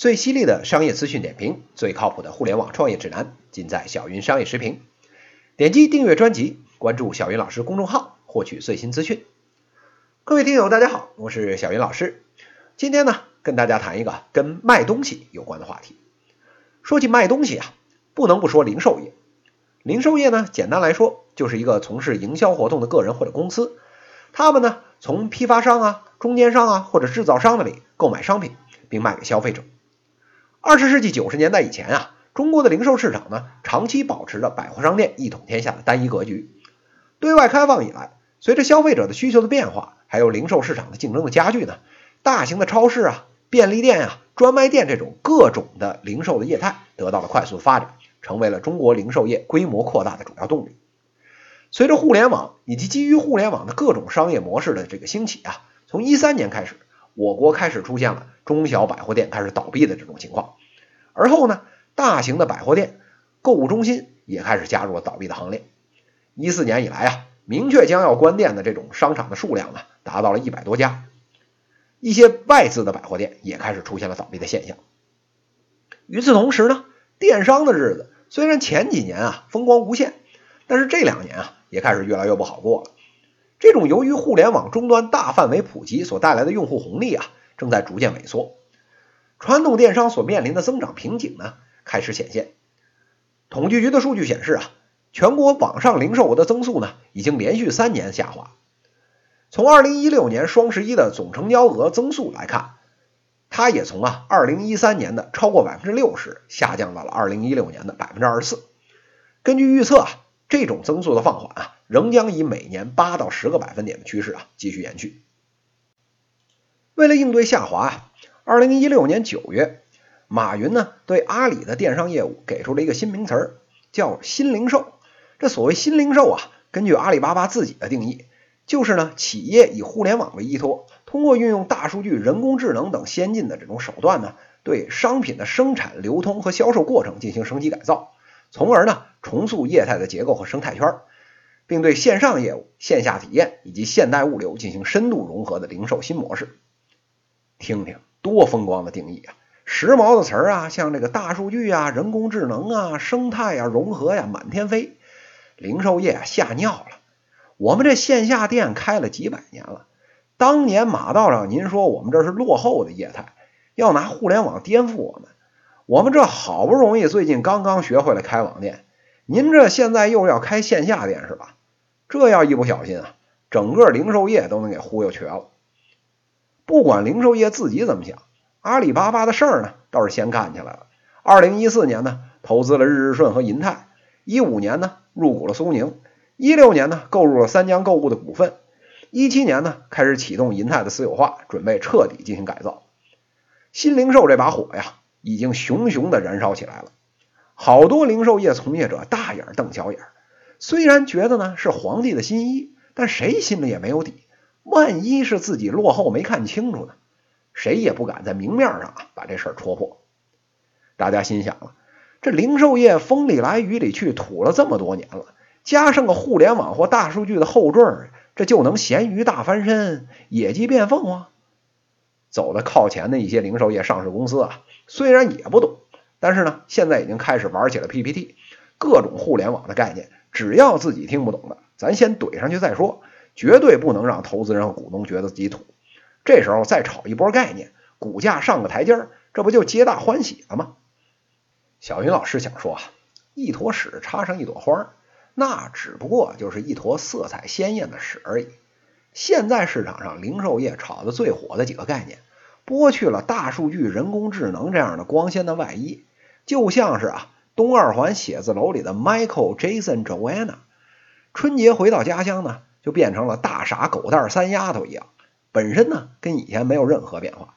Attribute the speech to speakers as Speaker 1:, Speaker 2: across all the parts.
Speaker 1: 最犀利的商业资讯点评，最靠谱的互联网创业指南，尽在小云商业时评。点击订阅专辑，关注小云老师公众号，获取最新资讯。各位听友，大家好，我是小云老师。今天呢，跟大家谈一个跟卖东西有关的话题。说起卖东西啊，不能不说零售业。零售业呢，简单来说，就是一个从事营销活动的个人或者公司，他们呢，从批发商啊、中间商啊或者制造商那里购买商品，并卖给消费者。二十世纪九十年代以前啊，中国的零售市场呢，长期保持着百货商店一统天下的单一格局。对外开放以来，随着消费者的需求的变化，还有零售市场的竞争的加剧呢，大型的超市啊、便利店啊、专卖店这种各种的零售的业态得到了快速发展，成为了中国零售业规模扩大的主要动力。随着互联网以及基于互联网的各种商业模式的这个兴起啊，从一三年开始。我国开始出现了中小百货店开始倒闭的这种情况，而后呢，大型的百货店、购物中心也开始加入了倒闭的行列。一四年以来啊，明确将要关店的这种商场的数量呢，达到了一百多家，一些外资的百货店也开始出现了倒闭的现象。与此同时呢，电商的日子虽然前几年啊风光无限，但是这两年啊也开始越来越不好过了。这种由于互联网终端大范围普及所带来的用户红利啊，正在逐渐萎缩。传统电商所面临的增长瓶颈呢，开始显现。统计局的数据显示啊，全国网上零售额的增速呢，已经连续三年下滑。从二零一六年双十一的总成交额增速来看，它也从啊二零一三年的超过百分之六十，下降到了二零一六年的百分之二十四。根据预测啊。这种增速的放缓啊，仍将以每年八到十个百分点的趋势啊继续延续。为了应对下滑，二零一六年九月，马云呢对阿里的电商业务给出了一个新名词儿，叫新零售。这所谓新零售啊，根据阿里巴巴自己的定义，就是呢企业以互联网为依托，通过运用大数据、人工智能等先进的这种手段呢，对商品的生产、流通和销售过程进行升级改造。从而呢，重塑业态的结构和生态圈，并对线上业务、线下体验以及现代物流进行深度融合的零售新模式。听听多风光的定义啊！时髦的词儿啊，像这个大数据啊、人工智能啊、生态啊、融合呀，满天飞。零售业吓尿了。我们这线下店开了几百年了，当年马道长您说我们这是落后的业态，要拿互联网颠覆我们。我们这好不容易最近刚刚学会了开网店，您这现在又要开线下店是吧？这要一不小心啊，整个零售业都能给忽悠瘸了。不管零售业自己怎么想，阿里巴巴的事儿呢倒是先干起来了。二零一四年呢，投资了日日顺和银泰；一五年呢，入股了苏宁；一六年呢，购入了三江购物的股份；一七年呢，开始启动银泰的私有化，准备彻底进行改造。新零售这把火呀！已经熊熊的燃烧起来了，好多零售业从业者大眼瞪小眼，虽然觉得呢是皇帝的新衣，但谁心里也没有底，万一是自己落后没看清楚呢？谁也不敢在明面上啊把这事儿戳破。大家心想了，这零售业风里来雨里去土了这么多年了，加上个互联网或大数据的后缀，这就能咸鱼大翻身，野鸡变凤凰？走的靠前的一些零售业上市公司啊，虽然也不懂，但是呢，现在已经开始玩起了 PPT，各种互联网的概念，只要自己听不懂的，咱先怼上去再说，绝对不能让投资人和股东觉得自己土。这时候再炒一波概念，股价上个台阶儿，这不就皆大欢喜了吗？小云老师想说啊，一坨屎插上一朵花，那只不过就是一坨色彩鲜艳的屎而已。现在市场上零售业炒的最火的几个概念，剥去了大数据、人工智能这样的光鲜的外衣，就像是啊东二环写字楼里的 Michael、Jason、Joanna，春节回到家乡呢，就变成了大傻狗蛋三丫头一样，本身呢跟以前没有任何变化。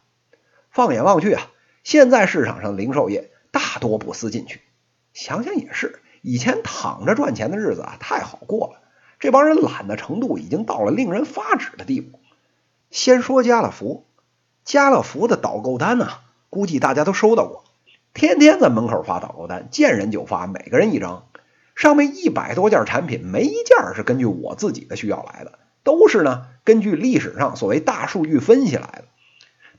Speaker 1: 放眼望去啊，现在市场上零售业大多不思进取。想想也是，以前躺着赚钱的日子啊太好过了。这帮人懒的程度已经到了令人发指的地步。先说家乐福，家乐福的导购单呢，估计大家都收到过，天天在门口发导购单，见人就发，每个人一张，上面一百多件产品，没一件是根据我自己的需要来的，都是呢根据历史上所谓大数据分析来的。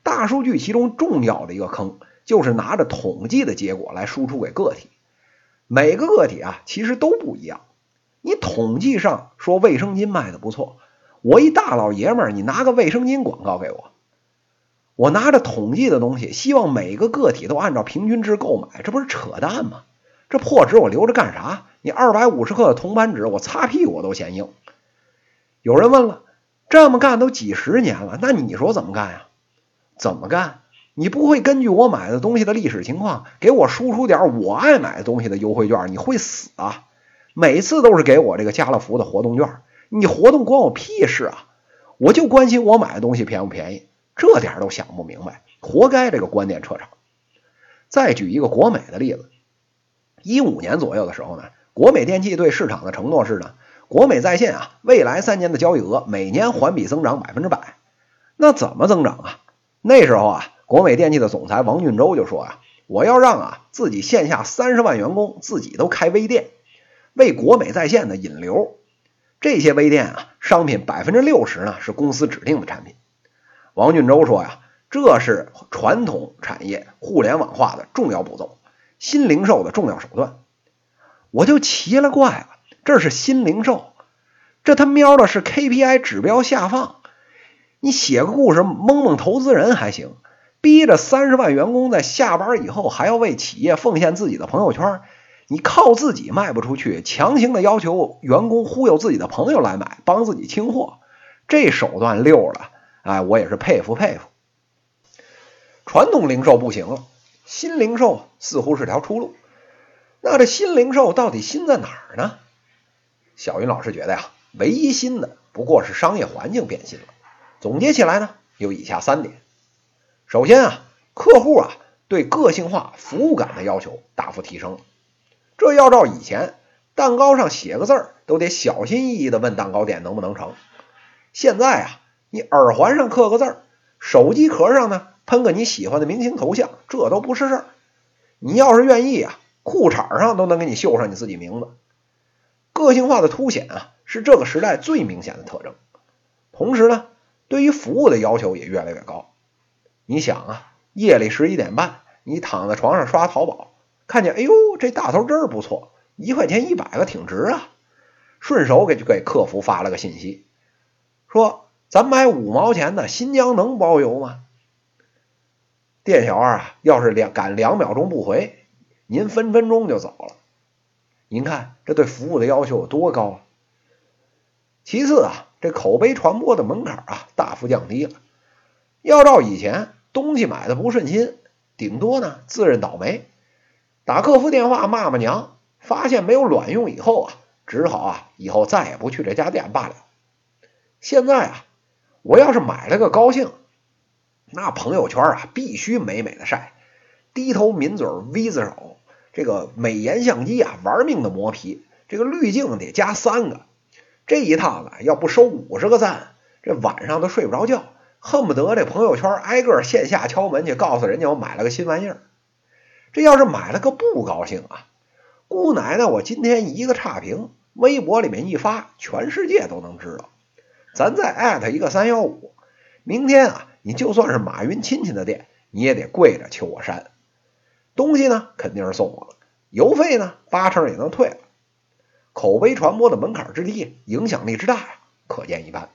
Speaker 1: 大数据其中重要的一个坑，就是拿着统计的结果来输出给个体。每个个体啊，其实都不一样。你统计上说卫生巾卖的不错，我一大老爷们儿，你拿个卫生巾广告给我，我拿着统计的东西，希望每个个体都按照平均值购买，这不是扯淡吗？这破纸我留着干啥？你二百五十克的铜板纸，我擦屁股我都嫌硬。有人问了，这么干都几十年了，那你说怎么干呀？怎么干？你不会根据我买的东西的历史情况，给我输出点我爱买的东西的优惠券？你会死啊！每次都是给我这个家乐福的活动券，你活动关我屁事啊！我就关心我买的东西便不便宜，这点都想不明白，活该这个关店撤场。再举一个国美的例子，一五年左右的时候呢，国美电器对市场的承诺是呢，国美在线啊，未来三年的交易额每年环比增长百分之百。那怎么增长啊？那时候啊。国美电器的总裁王俊洲就说啊，我要让啊自己线下三十万员工自己都开微店，为国美在线的引流。这些微店啊，商品百分之六十呢是公司指定的产品。王俊洲说呀，这是传统产业互联网化的重要步骤，新零售的重要手段。我就奇了怪了，这是新零售，这他喵的是 KPI 指标下放。你写个故事蒙蒙投资人还行。逼着三十万员工在下班以后还要为企业奉献自己的朋友圈，你靠自己卖不出去，强行的要求员工忽悠自己的朋友来买，帮自己清货，这手段溜了，哎，我也是佩服佩服。传统零售不行了，新零售似乎是条出路。那这新零售到底新在哪儿呢？小云老师觉得呀，唯一新的不过是商业环境变新了。总结起来呢，有以下三点。首先啊，客户啊对个性化服务感的要求大幅提升。这要照以前，蛋糕上写个字儿都得小心翼翼的问蛋糕店能不能成。现在啊，你耳环上刻个字儿，手机壳上呢喷个你喜欢的明星头像，这都不是事儿。你要是愿意啊，裤衩上都能给你绣上你自己名字。个性化的凸显啊，是这个时代最明显的特征。同时呢，对于服务的要求也越来越高。你想啊，夜里十一点半，你躺在床上刷淘宝，看见哎呦，这大头针不错，一块钱一百个挺值啊，顺手给就给客服发了个信息，说咱买五毛钱的新疆能包邮吗？店小二啊，要是两赶两秒钟不回，您分分钟就走了。您看这对服务的要求有多高啊？其次啊，这口碑传播的门槛啊，大幅降低了。要照以前，东西买的不顺心，顶多呢自认倒霉，打客服电话骂骂娘，发现没有卵用以后啊，只好啊以后再也不去这家店罢了。现在啊，我要是买了个高兴，那朋友圈啊必须美美的晒，低头抿嘴 V 字手，这个美颜相机啊玩命的磨皮，这个滤镜得加三个，这一趟子要不收五十个赞，这晚上都睡不着觉。恨不得这朋友圈挨个线下敲门去，告诉人家我买了个新玩意儿。这要是买了个不高兴啊，姑奶奶，我今天一个差评，微博里面一发，全世界都能知道。咱再艾特一个三幺五，明天啊，你就算是马云亲戚的店，你也得跪着求我删。东西呢肯定是送我了，邮费呢八成也能退了。口碑传播的门槛之低，影响力之大呀，可见一斑。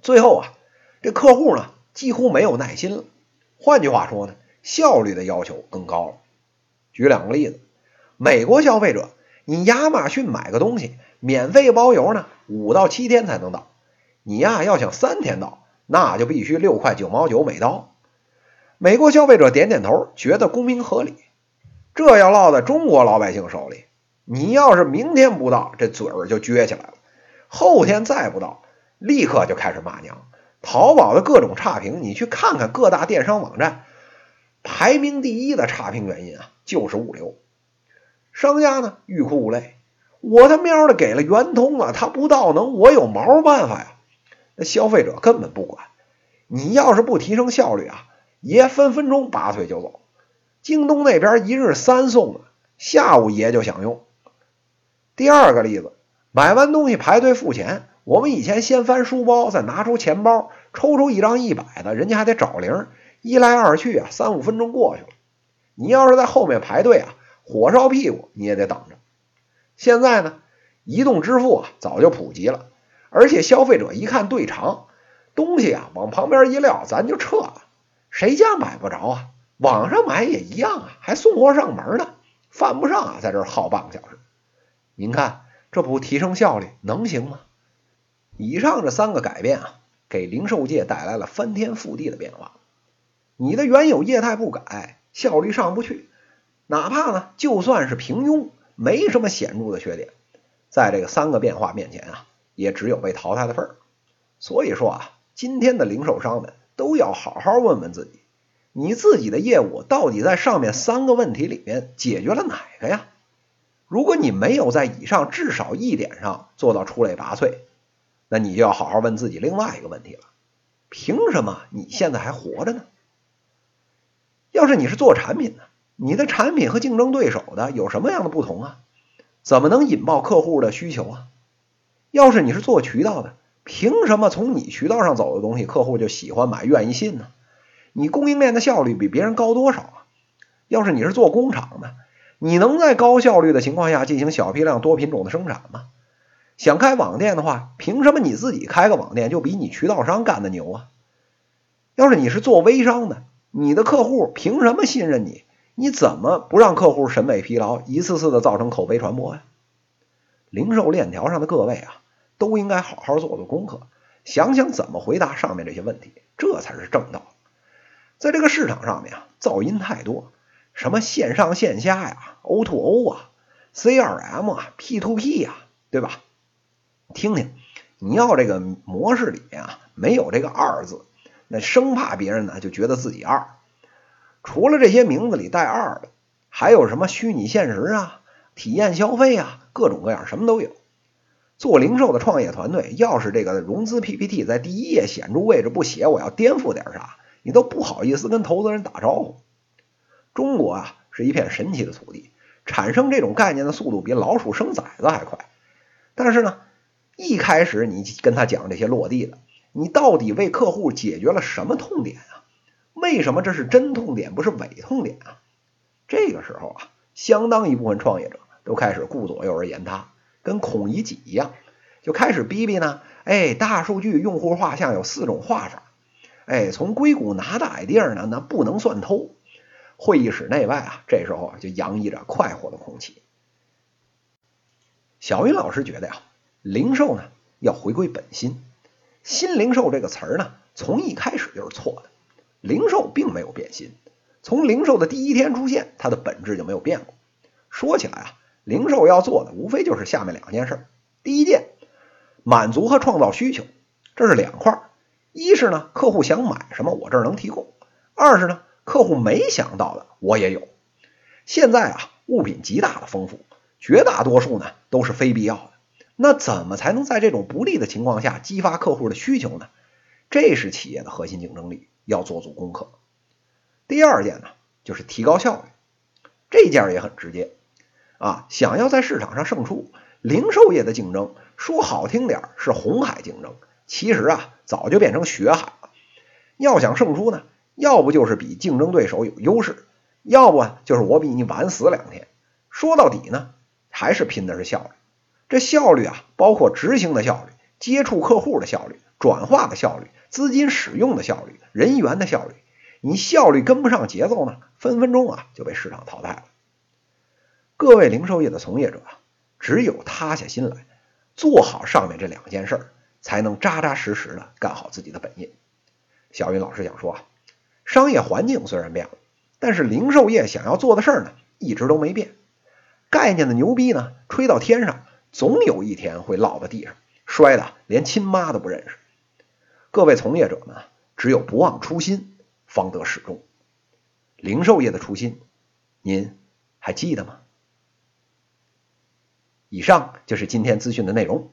Speaker 1: 最后啊。这客户呢，几乎没有耐心了。换句话说呢，效率的要求更高了。举两个例子，美国消费者，你亚马逊买个东西，免费包邮呢，五到七天才能到。你呀，要想三天到，那就必须六块九毛九每刀。美国消费者点点头，觉得公平合理。这要落在中国老百姓手里，你要是明天不到，这嘴儿就撅起来了；后天再不到，立刻就开始骂娘。淘宝的各种差评，你去看看各大电商网站，排名第一的差评原因啊，就是物流。商家呢欲哭无泪，我他喵的给了圆通了，他不到能，我有毛办法呀？那消费者根本不管，你要是不提升效率啊，爷分分钟拔腿就走。京东那边一日三送啊，下午爷就想用。第二个例子，买完东西排队付钱。我们以前先翻书包，再拿出钱包，抽出一张一百的，人家还得找零，一来二去啊，三五分钟过去了。你要是在后面排队啊，火烧屁股你也得等着。现在呢，移动支付啊早就普及了，而且消费者一看队长，东西啊往旁边一撂，咱就撤了。谁家买不着啊？网上买也一样啊，还送货上门呢，犯不上啊，在这耗半个小时。您看这不提升效率能行吗？以上这三个改变啊，给零售界带来了翻天覆地的变化。你的原有业态不改，效率上不去，哪怕呢就算是平庸，没什么显著的缺点，在这个三个变化面前啊，也只有被淘汰的份儿。所以说啊，今天的零售商们都要好好问问自己，你自己的业务到底在上面三个问题里面解决了哪个呀？如果你没有在以上至少一点上做到出类拔萃，那你就要好好问自己另外一个问题了：凭什么你现在还活着呢？要是你是做产品的，你的产品和竞争对手的有什么样的不同啊？怎么能引爆客户的需求啊？要是你是做渠道的，凭什么从你渠道上走的东西客户就喜欢买、愿意信呢？你供应链的效率比别人高多少啊？要是你是做工厂的，你能在高效率的情况下进行小批量、多品种的生产吗？想开网店的话，凭什么你自己开个网店就比你渠道商干的牛啊？要是你是做微商的，你的客户凭什么信任你？你怎么不让客户审美疲劳，一次次的造成口碑传播呀？零售链条上的各位啊，都应该好好做做功课，想想怎么回答上面这些问题，这才是正道。在这个市场上面啊，噪音太多，什么线上线下呀，O to O 啊，CRM 啊，P to P 呀，对吧？听听，你要这个模式里面啊，没有这个二字。那生怕别人呢就觉得自己二，除了这些名字里带二的，还有什么虚拟现实啊、体验消费啊，各种各样什么都有。做零售的创业团队，要是这个融资 PPT 在第一页显著位置不写，我要颠覆点啥，你都不好意思跟投资人打招呼。中国啊是一片神奇的土地，产生这种概念的速度比老鼠生崽子还快。但是呢，一开始你跟他讲这些落地的。你到底为客户解决了什么痛点？为什么这是真痛点不是伪痛点啊？这个时候啊，相当一部分创业者都开始顾左右而言他，跟孔乙己一样，就开始逼逼呢。哎，大数据用户画像有四种画法。哎，从硅谷拿的 idea 呢，那不能算偷。会议室内外啊，这时候就洋溢着快活的空气。小云老师觉得呀，零售呢要回归本心。新零售这个词儿呢，从一开始就是错的。零售并没有变心，从零售的第一天出现，它的本质就没有变过。说起来啊，零售要做的无非就是下面两件事：第一件，满足和创造需求，这是两块；一是呢，客户想买什么，我这儿能提供；二是呢，客户没想到的，我也有。现在啊，物品极大的丰富，绝大多数呢都是非必要的。那怎么才能在这种不利的情况下激发客户的需求呢？这是企业的核心竞争力，要做足功课。第二件呢，就是提高效率。这件也很直接啊，想要在市场上胜出，零售业的竞争说好听点是红海竞争，其实啊早就变成血海了。要想胜出呢，要不就是比竞争对手有优势，要不就是我比你晚死两天。说到底呢，还是拼的是效率。这效率啊，包括执行的效率、接触客户的效率、转化的效率、资金使用的效率、人员的效率。你效率跟不上节奏呢，分分钟啊就被市场淘汰了。各位零售业的从业者，只有塌下心来，做好上面这两件事，才能扎扎实实的干好自己的本业。小云老师想说啊，商业环境虽然变了，但是零售业想要做的事儿呢，一直都没变。概念的牛逼呢，吹到天上。总有一天会落到地上，摔的连亲妈都不认识。各位从业者们，只有不忘初心，方得始终。零售业的初心，您还记得吗？以上就是今天资讯的内容。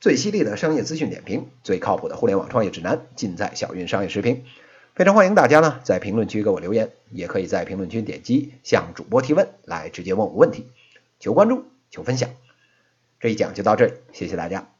Speaker 1: 最犀利的商业资讯点评，最靠谱的互联网创业指南，尽在小云商业视频。非常欢迎大家呢在评论区给我留言，也可以在评论区点击向主播提问，来直接问我问题。求关注，求分享。这一讲就到这里，谢谢大家。